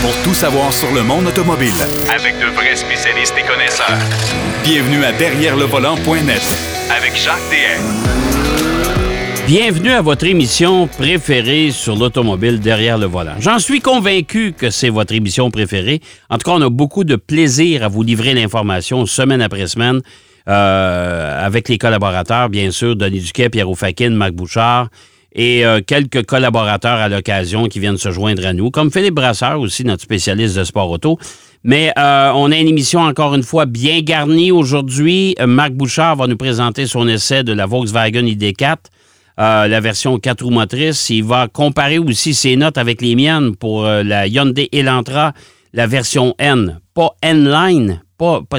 pour tout savoir sur le monde automobile. Avec de vrais spécialistes et connaisseurs. Bienvenue à Derrière le volant.net Avec Jacques DM. Bienvenue à votre émission préférée sur l'automobile derrière le volant. J'en suis convaincu que c'est votre émission préférée. En tout cas, on a beaucoup de plaisir à vous livrer l'information semaine après semaine euh, avec les collaborateurs, bien sûr, Denis Duquet, Pierre Oufakin, Marc Bouchard et euh, quelques collaborateurs à l'occasion qui viennent se joindre à nous, comme Philippe Brasseur aussi, notre spécialiste de sport auto. Mais euh, on a une émission encore une fois bien garnie aujourd'hui. Marc Bouchard va nous présenter son essai de la Volkswagen ID4. Euh, la version 4 roues motrices. Il va comparer aussi ses notes avec les miennes pour la Hyundai Elantra, la version N. Pas N-Line,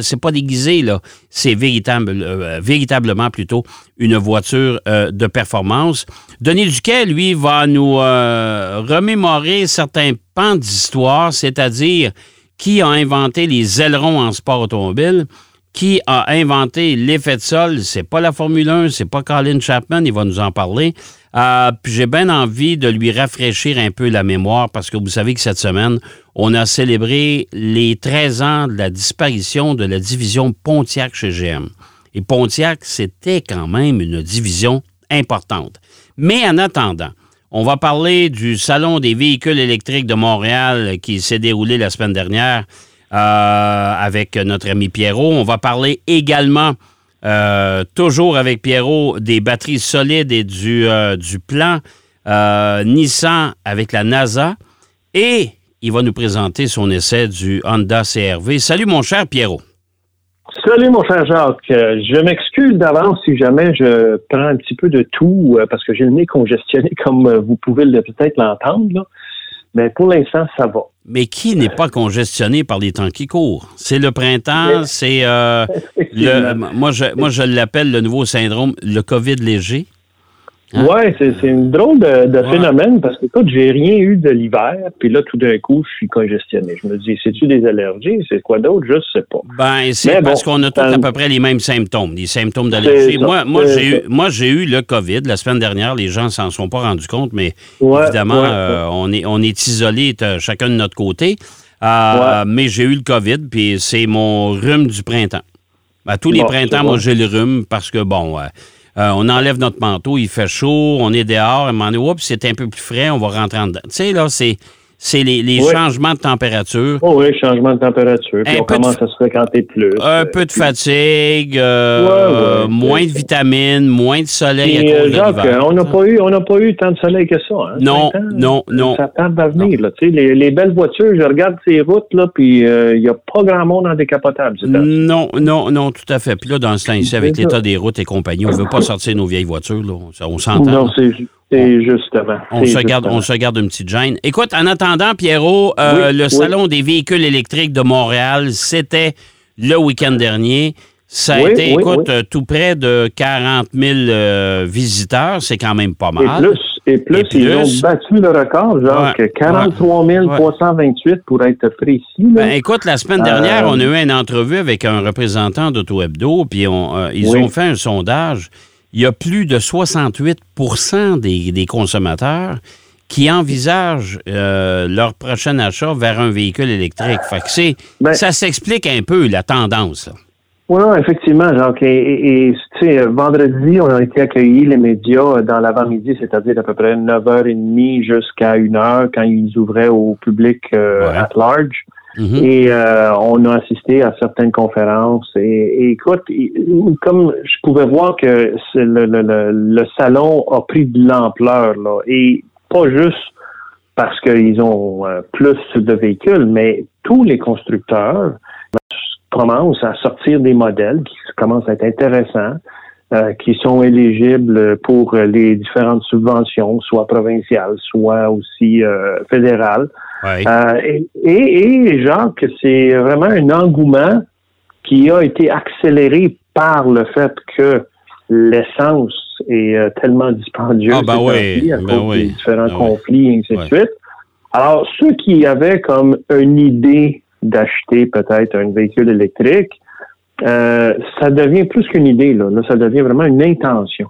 c'est pas déguisé, là. C'est véritable, euh, véritablement plutôt une voiture de performance. Denis Duquet, lui, va nous remémorer certains pans d'histoire, c'est-à-dire qui a inventé les ailerons en sport automobile qui a inventé l'effet de sol? C'est pas la Formule 1, c'est pas Colin Chapman, il va nous en parler. Euh, puis j'ai bien envie de lui rafraîchir un peu la mémoire parce que vous savez que cette semaine, on a célébré les 13 ans de la disparition de la division Pontiac chez GM. Et Pontiac, c'était quand même une division importante. Mais en attendant, on va parler du Salon des véhicules électriques de Montréal qui s'est déroulé la semaine dernière. Euh, avec notre ami Pierrot. On va parler également, euh, toujours avec Pierrot, des batteries solides et du, euh, du plan Nissan avec la NASA. Et il va nous présenter son essai du Honda CRV. Salut mon cher Pierrot. Salut mon cher Jacques. Je m'excuse d'avance si jamais je prends un petit peu de tout parce que j'ai le nez congestionné comme vous pouvez peut-être l'entendre. Mais pour l'instant, ça va. Mais qui n'est pas congestionné par les temps qui courent? C'est le printemps, c'est euh, le, moi je, moi je l'appelle le nouveau syndrome, le COVID léger. Hein? Oui, c'est une drôle de, phénomène parce que, écoute, j'ai rien eu de l'hiver, puis là, tout d'un coup, je suis congestionné. Je me dis, c'est-tu des allergies? C'est quoi d'autre? Je sais pas. Ben, c'est parce qu'on a tous à peu près les mêmes symptômes, les symptômes d'allergie. Moi, moi j'ai eu, moi, j'ai eu le COVID la semaine dernière. Les gens s'en sont pas rendus compte, mais évidemment, euh, on est, on est isolés chacun de notre côté. Euh, mais j'ai eu le COVID, puis c'est mon rhume du printemps. À tous les printemps, moi, j'ai le rhume parce que, bon, euh, on enlève notre manteau, il fait chaud, on est dehors, à un moment donné, c'est un peu plus frais, on va rentrer en dedans. Tu sais, là, c'est c'est les, changements de température. Oh oui, changement de température. Puis on commence à se fréquenter plus. Un peu de fatigue, euh, moins de vitamines, moins de soleil à cause Jacques, de on n'a pas eu, on n'a pas eu tant de soleil que ça. Hein, non, non, non. Ça tarde à venir. Là, les, les belles voitures, je regarde ces routes là, puis euh, il n'y a pas grand monde en décapotable. Non, non, non, tout à fait. Puis là, dans ce temps ici, avec l'état des routes et compagnie, on ne veut pas sortir nos vieilles voitures. Là. On s'entend. Non, c'est et justement. On se, garde, on se garde une petite gêne. Écoute, en attendant, Pierrot, euh, le Salon des véhicules électriques de Montréal, c'était le week-end dernier. Ça a été, écoute, tout près de 40 000 euh, visiteurs. C'est quand même pas mal. Et plus, et plus, ils ont battu le record, genre 43 328 pour être précis. Ben, écoute, la semaine dernière, euh, on a eu une entrevue avec un représentant d'Auto Hebdo, puis on, ils ont fait un sondage il y a plus de 68% des, consommateurs qui envisagent euh, leur prochain achat vers un véhicule électrique. Fait ben ça s'explique un peu, la tendance. Oui, effectivement, Jacques. Et, et vendredi, on a été accueillis, les médias, dans l'avant-midi, c'est-à-dire à peu près 9h30 jusqu'à 1h, quand ils ouvraient au public euh, at large. Mm-hmm. Et euh, on a assisté à certaines conférences. Et, écoute, comme je pouvais voir que le, le, le, salon a pris de l'ampleur, là, et pas juste parce qu'ils ont euh, plus de véhicules, mais tous les constructeurs commencent à sortir des modèles qui commencent à être intéressants. Euh, qui sont éligibles pour les différentes subventions, soit provinciales, soit aussi fédérales. Euh, et, que c'est vraiment un engouement qui a été accéléré par le fait que l'essence est euh, tellement dispendieuse ah, ben oui, à ben cause des différents ben conflits et ainsi de suite. Alors, ceux qui avaient comme une idée d'acheter peut-être un véhicule électrique, euh, ça devient plus qu'une idée, là. là. ça devient vraiment une intention.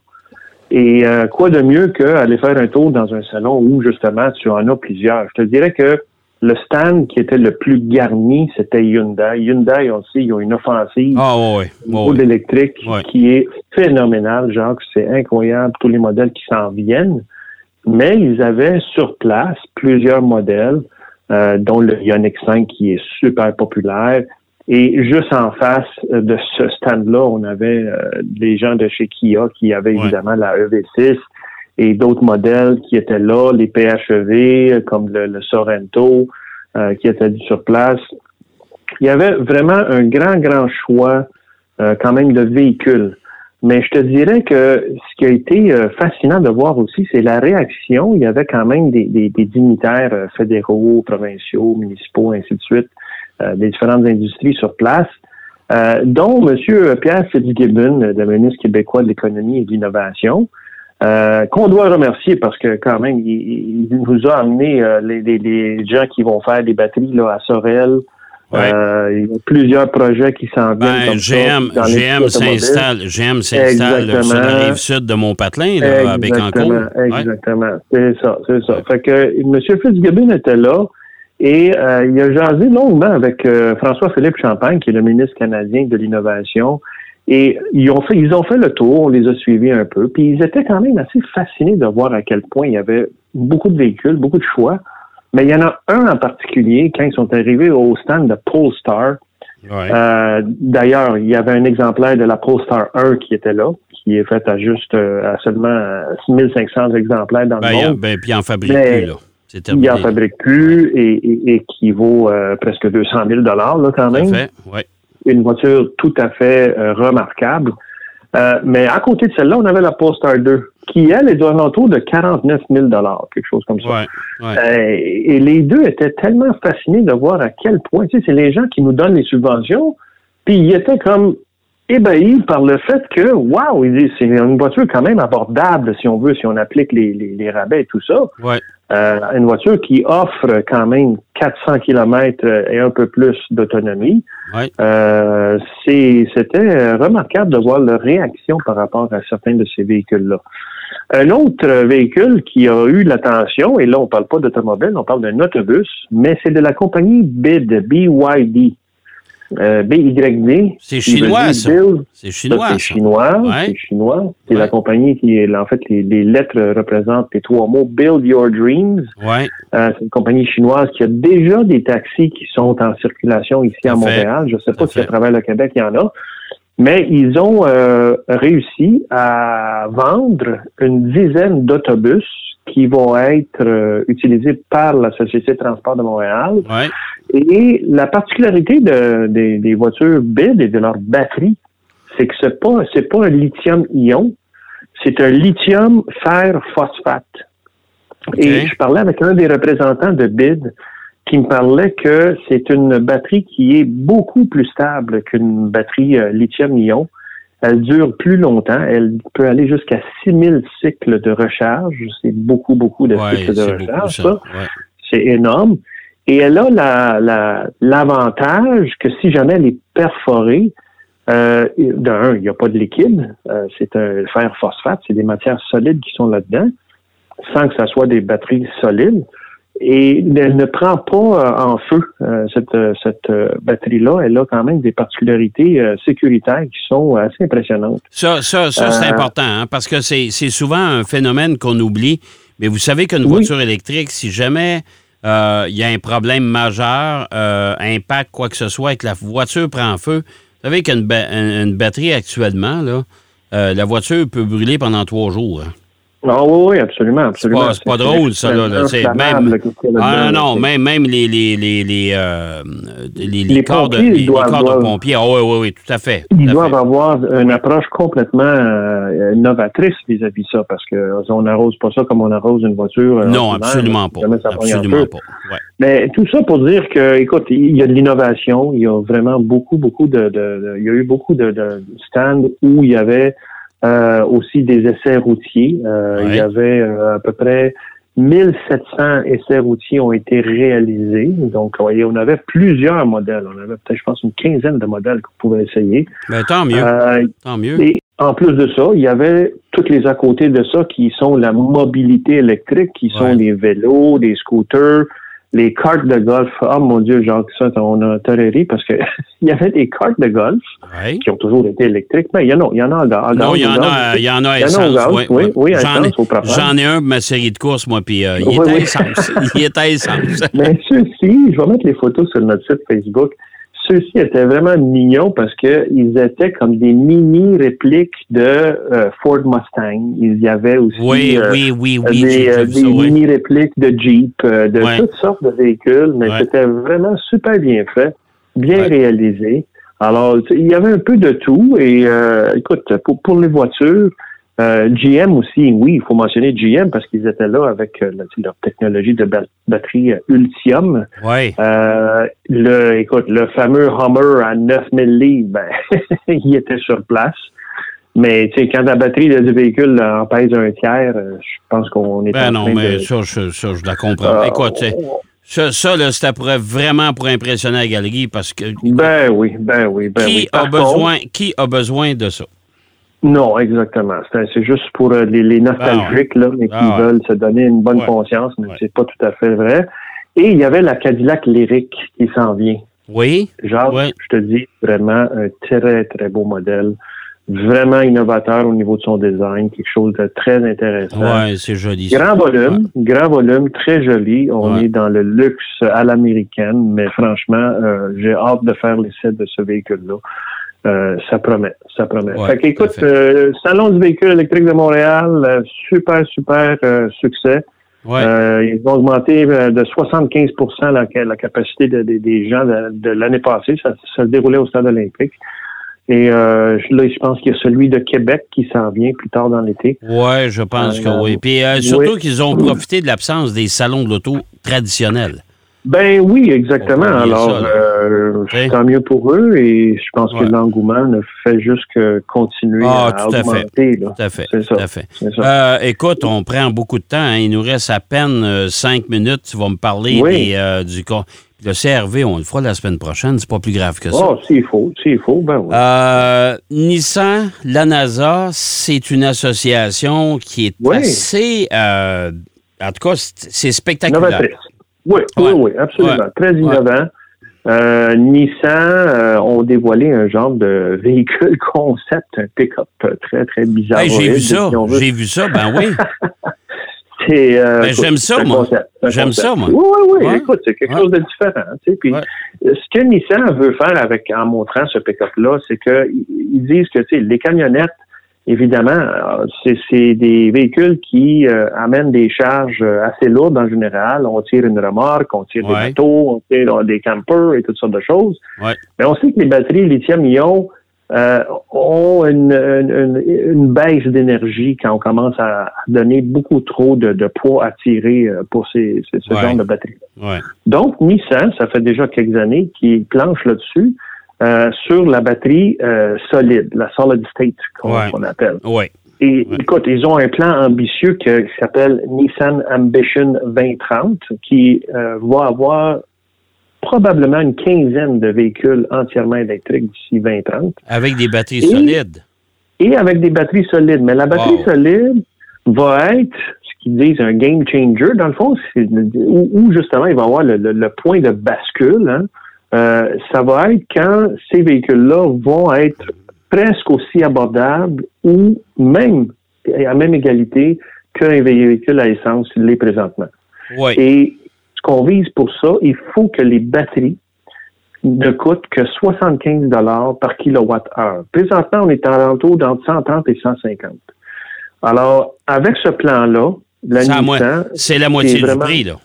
Et euh, quoi de mieux qu'aller faire un tour dans un salon où justement tu en as plusieurs? Je te dirais que le stand qui était le plus garni, c'était Hyundai. Hyundai aussi, ils ont une offensive ah, ouais, ouais, l'électrique qui est phénoménale, genre c'est incroyable, tous les modèles qui s'en viennent. Mais ils avaient sur place plusieurs modèles, euh, dont le Ioniq 5 qui est super populaire. Et juste en face de ce stand-là, on avait euh, des gens de chez Kia qui avaient évidemment la EV6 et d'autres modèles qui étaient là, les PHEV comme le, Sorento euh, qui étaient sur place. Il y avait vraiment un grand, grand choix euh, quand même de véhicules. Mais je te dirais que ce qui a été fascinant de voir aussi, c'est la réaction. Il y avait quand même des, des, dignitaires fédéraux, provinciaux, municipaux, ainsi de suite, des différentes industries sur place, dont M. Pierre Fitzgibbon, le ministre québécois de l'économie et de l'innovation, euh, qu'on doit remercier parce que quand même, il, nous a amené euh, les, les, gens qui vont faire des batteries là, à Sorel. Euh, il y a plusieurs projets qui s'en viennent. Ben, GM, GM s'installe, GM s'installe sur la rive sud de Montpatelin, là, à Bécancourt. Exactement, c'est ça, c'est ça. Fait que M. Fitzgibbon était là et il a jasé longuement avec François-Philippe Champagne, qui est le ministre canadien de l'Innovation, et ils ont fait, ils ont fait le tour, on les a suivis un peu, puis ils étaient quand même assez fascinés de voir à quel point il y avait beaucoup de véhicules, beaucoup de choix. Mais il y en a un en particulier, quand ils sont arrivés au stand de Polestar. Euh, D'ailleurs, il y avait un exemplaire de la Polestar 1 qui était là, qui est fait à juste à seulement 6500 exemplaires dans le ben, monde. Ben, puis en fabrique plus, là. Il en fabrique plus et, et, qui vaut euh, presque 200 000 là, quand même. Fait, ouais une voiture tout à fait euh, remarquable. Euh, mais à côté de celle-là, on avait la Polestar 2, qui, elle, est de de 49 000 quelque chose comme ça. Et les deux étaient tellement fascinés de voir à quel point, tu sais, c'est les gens qui nous donnent les subventions, puis ils étaient comme ébahis par le fait que, waouh, c'est une voiture quand même abordable, si on veut, si on applique les, les, rabais et tout ça. Euh, une voiture qui offre quand même 400 km et un peu plus d'autonomie. Euh, c'était remarquable de voir leur réaction par rapport à certains de ces véhicules-là. Un autre véhicule qui a eu l'attention, et là on parle pas d'automobile, on parle d'un autobus, mais c'est de la compagnie BID, BYD. Euh, BYD. C'est chinois, ça. C'est chinois. C'est chinois. C'est chinois. C'est la compagnie qui est, en fait, les, lettres représentent les trois mots Build Your Dreams. Ouais. Euh, c'est une compagnie chinoise qui a déjà des taxis qui sont en circulation ici à Montréal. Je ne sais pas si à travers le Québec il y en a. Mais ils ont euh, réussi à vendre une dizaine d'autobus qui vont être euh, utilisés par la Société de transport de Montréal. Ouais. Et la particularité de, des voitures BID et de leur batterie, c'est que c'est pas c'est pas un lithium-ion, c'est un lithium fer phosphate. Et je parlais avec un des représentants de BID qui me parlait que c'est une batterie qui est beaucoup plus stable qu'une batterie euh, lithium-ion. Elle dure plus longtemps. Elle peut aller jusqu'à 6000 cycles de recharge. C'est beaucoup, beaucoup de cycles de recharge. C'est énorme. Et elle a l'avantage que si jamais elle est perforée, euh, d'un, il n'y a pas de liquide, euh, c'est un fer phosphate, c'est des matières solides qui sont là-dedans, sans que ça soit des batteries solides. Et elle ne prend pas euh, en feu euh, cette, cette batterie-là. Elle a quand même des particularités sécuritaires qui sont assez impressionnantes. Ça, ça, ça c'est important, hein, parce que c'est souvent un phénomène qu'on oublie. Mais vous savez qu'une voiture électrique, si jamais euh, il y a un problème majeur, euh, impact, quoi que ce soit, et que la voiture prend feu. Vous savez qu'une une batterie actuellement, là, euh, la voiture peut brûler pendant trois jours. Hein. Ah oui, oui, absolument, absolument. C'est pas, pas, drôle, ça. Là, même, ah non, même, même les, les, les, les, euh, les, les corps, de, les, corps de pompiers. Ah oui, oui, oui, tout à fait. ils doivent avoir une approche complètement euh, novatrice vis-à-vis ça, parce qu'on n'arrose pas ça comme on arrose une voiture. Euh, non, absolument pas. Absolument pas. Ouais. Mais tout ça pour dire que, écoute, il y a de l'innovation, il y a vraiment beaucoup, beaucoup de, de, il y a eu beaucoup de, de stands où il y avait euh, aussi des essais routiers. Euh, il y avait euh, à peu près 1700 essais routiers ont été réalisés. Donc, voyez, on avait plusieurs modèles. On avait peut-être, je pense, une quinzaine de modèles qu'on pouvait essayer. Ben, tant mieux. tant mieux. Et en plus de ça, il y avait toutes les à côté de ça qui sont la mobilité électrique, qui sont les vélos, des scooters, les cartes de golf. Oh mon Dieu, Jacques, ça, on a tolérer parce que il y avait des cartes de golf Ouais. qui ont toujours été électriques, mais il y en a, il y en a en Non, il y en a, il y en a Il au essence. oui, oui, oui, J'en ai, j'en un pour ma série de courses, moi, puis euh, il Oui, était oui. essence. Il était essence. Mais ceux-ci, je vais mettre les photos sur notre site Facebook. Ceux-ci étaient vraiment mignons parce que ils étaient comme des mini répliques de euh, Ford Mustang. Il y avait aussi Oui, euh, oui, oui, oui. des, euh, des ça, mini répliques de Jeep, de Ouais. toutes sortes de véhicules, mais Ouais. c'était vraiment super bien fait, bien Ouais. réalisé. Alors, il y avait un peu de tout et écoute, pour, pour les voitures, euh, GM aussi, oui, il faut mentionner GM parce qu'ils étaient là avec euh, leur technologie de ba- batterie euh, Ultium. Oui. Euh, le, écoute, le fameux Hummer à 9000 livres, ben, il était sur place. Mais tu sais, quand la batterie du véhicule en pèse un tiers, je pense qu'on est Ben en non, train mais de... ça, je, ça, je la comprends. Euh, Écoute, ça, ça là, c'était vraiment pour impressionner la galerie parce que Ben oui, ben oui, ben qui, oui. a contre, besoin, qui a besoin de ça? Non, exactement. C'est juste pour euh, les, les nostalgiques là, mais qui Ah ouais. veulent se donner une bonne Ouais. conscience, mais c'est pas tout à fait vrai. Et il y avait la Cadillac Lyric qui s'en vient. Oui? Genre, je te dis, vraiment un très, très beau modèle. Vraiment innovateur au niveau de son design, quelque chose de très intéressant. Oui, c'est joli. Grand volume, grand volume, très joli. On est dans le luxe à l'américaine, mais franchement, euh, j'ai hâte de faire l'essai de ce véhicule-là. Euh, ça promet, ça promet. Ouais, fait qu'écoute, euh, Salon du véhicule électrique de Montréal, euh, super, super euh, succès. Ouais. Ils ont augmenté de 75 la, la capacité de- de- des gens de, de l'année passée. Ça, ça se déroulait au stade olympique. Et là, je pense qu'il y a celui de Québec qui s'en vient plus tard dans l'été. Oui, je pense que oui. Puis surtout oui. qu'ils ont profité de l'absence des salons de l'auto traditionnels. Ben oui, exactement. Alors, euh, Oui. tant mieux pour eux et je pense Ouais. que l'engouement ne fait juste que continuer Ah, à tout à fait. augmenter. là. Tout à fait. C'est ça. Tout à fait. C'est ça. Euh, écoute, on prend beaucoup de temps. hein. Il nous reste à peine euh, cinq minutes. Tu vas me parler Oui. des, du con- Le CRV, on le fera la semaine prochaine. C'est pas plus grave que ça. Oh, s'il faut, s'il faut, ben oui. Euh, Nissan, la NASA, c'est une association qui est Oui. assez. euh, en tout cas, c'est c'est spectaculaire. Novatrice. Oui, Ouais. oui, oui, absolument. Ouais. Très innovant. Euh, Nissan euh, ont dévoilé un genre de véhicule concept, un pick-up très, très bizarre. Hey, j'ai vu ça. J'ai vu ça, ben oui. C'est, euh, Ben, j'aime ça, moi. J'aime ça, moi. Oui, oui, oui. Ouais. Écoute, c'est quelque Ouais. chose de différent. Tu sais, puis, Ouais. Ce que Nissan veut faire avec en montrant ce pick-up-là, c'est qu'ils ils disent que tu sais, les camionnettes, évidemment, euh, c'est des véhicules qui euh, amènent des charges euh, assez lourdes en général. On tire une remorque, on tire Ouais. des bateaux, on tire des campers et toutes sortes de choses. Ouais. Mais on sait que les batteries lithium-ion euh, ont une, une, une- une baisse d'énergie quand on commence à donner beaucoup trop de, de poids à tirer pour ces, ces- ce Ouais. genre de batterie. Ouais. Donc, Nissan, ça fait déjà quelques années qu'il planche là-dessus euh, sur la batterie euh, solide, la solid state qu'on Ouais. appelle. Ouais. Et Ouais. écoute, ils ont un plan ambitieux qui s'appelle Nissan Ambition 2030 qui euh, va avoir probablement une quinzaine de véhicules entièrement électriques d'ici 2030 Avec des batteries Et- solides. et avec des batteries solides. Mais la batterie Wow. solide va être ce qu'ils disent un game changer, dans le fond, où, où, justement il va y avoir le, le- le point de bascule. hein. Euh, ça va être quand ces véhicules-là vont être presque aussi abordables ou même à même égalité qu'un véhicule à essence l'est présentement. Oui. Et ce qu'on vise pour ça, il faut que les batteries ne coûtent que 75 dollars par kilowatt-heure. Présentement, on est en alentour d'entre 130 et 150. Alors, avec ce plan-là, la C'est Nissan, la moitié du prix, là.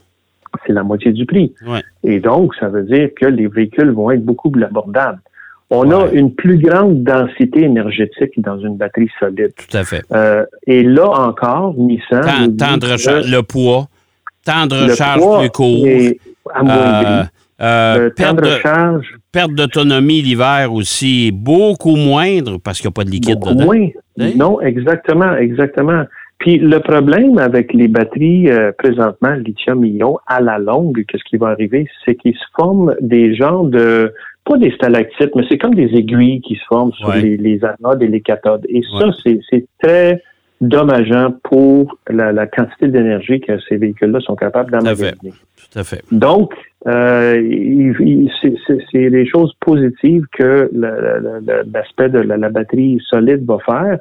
C'est la moitié du prix. Ouais. Et donc, ça veut dire que les véhicules vont être beaucoup plus abordables. On a une plus grande densité énergétique dans une batterie solide. Tout à fait. Euh, et là encore, Nissan... De que recharge, le poids, temps de le recharge poids plus court, euh, euh, perte de recharge perte d'autonomie l'hiver aussi beaucoup moindre parce qu'il n'y a pas de liquide Beaucoup dedans. moins. Hein? Non, exactement, exactement. Puis le problème avec les batteries euh, présentement lithium-ion à la longue, qu'est-ce qui va arriver, c'est qu'ils se forment des genres de pas des stalactites, mais c'est comme des aiguilles qui se forment sur Ouais. les, les anodes et les cathodes. Et ça, Ouais. c'est, c'est très dommageant pour la, quantité d'énergie que ces véhicules-là sont capables d'emmagasiner. Tout à fait. Donc, euh, c'est des choses positives que l'aspect de la, batterie solide va faire.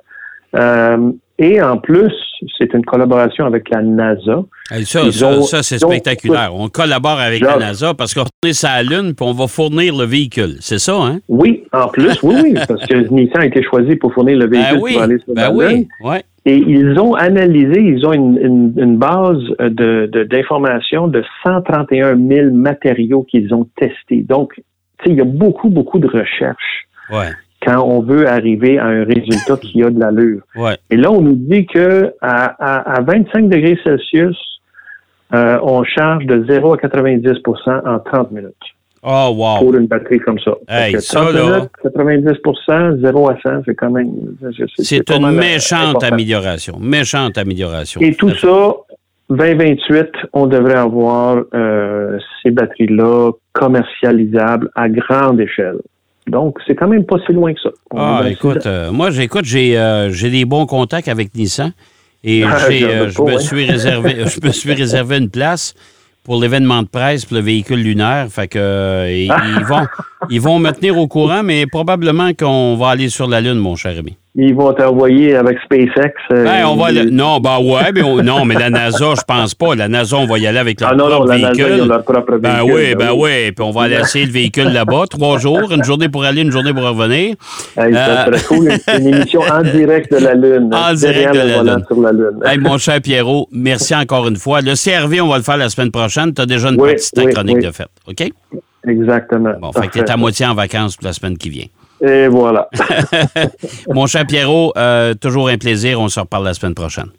Euh, et en plus, c'est une collaboration avec la NASA. ça, ça, c'est spectaculaire. On collabore avec la NASA parce qu'on est sur la Lune puis on va fournir le véhicule. C'est ça, hein? Oui, en plus, oui, oui, parce que Nissan a été choisi pour fournir le ben véhicule pour aller sur ben la oui, Ouais. Et ils ont analysé, ils ont une, une, base d'informations de, de 131 000 matériaux qu'ils ont testés. Donc, il y a beaucoup, beaucoup de recherches. Ouais quand on veut arriver à un résultat qui a de l'allure. Ouais. Et là, on nous dit que à, 25 degrés Celsius, euh, on charge de 0 à 90% en 30 minutes. Oh, wow. Pour une batterie comme ça. Hey, ça, là... 90 0 à 100, c'est quand même. C'est une méchante amélioration. Méchante amélioration. Et tout ça, 2028, on devrait avoir euh, ces batteries-là commercialisables à grande échelle. Donc, c'est quand même pas si loin que ça. ah, écoute, euh, moi, j'écoute, j'ai, euh, j'ai des bons contacts avec Nissan et ah, euh, je, me suis réservé, je me suis réservé une place pour l'événement de presse pour le véhicule lunaire. Fait que ils, vont, ils vont me tenir au courant, mais probablement qu'on va aller sur la Lune, mon cher ami ils vont t'envoyer avec SpaceX. Euh, ben, on va Non, ben ouais, mais non, mais la NASA, je pense pas. La NASA, on va y aller avec leur ah, non, propre non, véhicule. La NASA, leur propre ben véhicule. oui, ben, oui. Puis on va aller essayer le véhicule là-bas, trois jours, une journée pour aller, une journée pour revenir. Hey, ça euh... cool. une émission en direct de la Lune. En direct de la Lune. Sur la Lune. Hey, mon cher Pierrot, merci encore une fois. Le CRV, on va le faire la semaine prochaine. Tu as déjà une petite chronique de fête, OK? Exactement. Bon, fait que tu es à moitié en vacances pour la semaine qui vient. Et voilà. Mon cher Pierrot, euh, toujours un plaisir. On se reparle la semaine prochaine.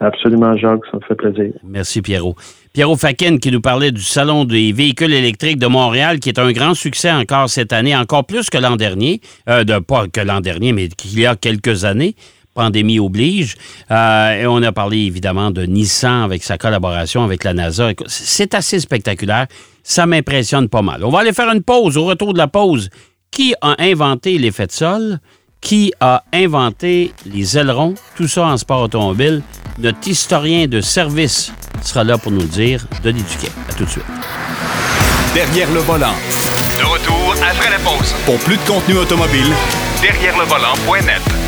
Absolument, Jacques, ça me fait plaisir. Merci, Pierrot. Pierrot Fakin qui nous parlait du Salon des véhicules électriques de Montréal, qui est un grand succès encore cette année, encore plus que l'an dernier. Euh, de, pas que l'an dernier, mais qu'il y a quelques années. Pandémie oblige. Euh, et on a parlé évidemment de Nissan avec sa collaboration avec la NASA. C'est assez spectaculaire. Ça m'impressionne pas mal. On va aller faire une pause. Au retour de la pause, qui a inventé l'effet de sol, qui a inventé les ailerons, tout ça en sport automobile. Notre historien de service sera là pour nous le dire, Denis Duquet. À tout de suite. Derrière le volant. De retour après la pause. Pour plus de contenu automobile, derrière le volant.net.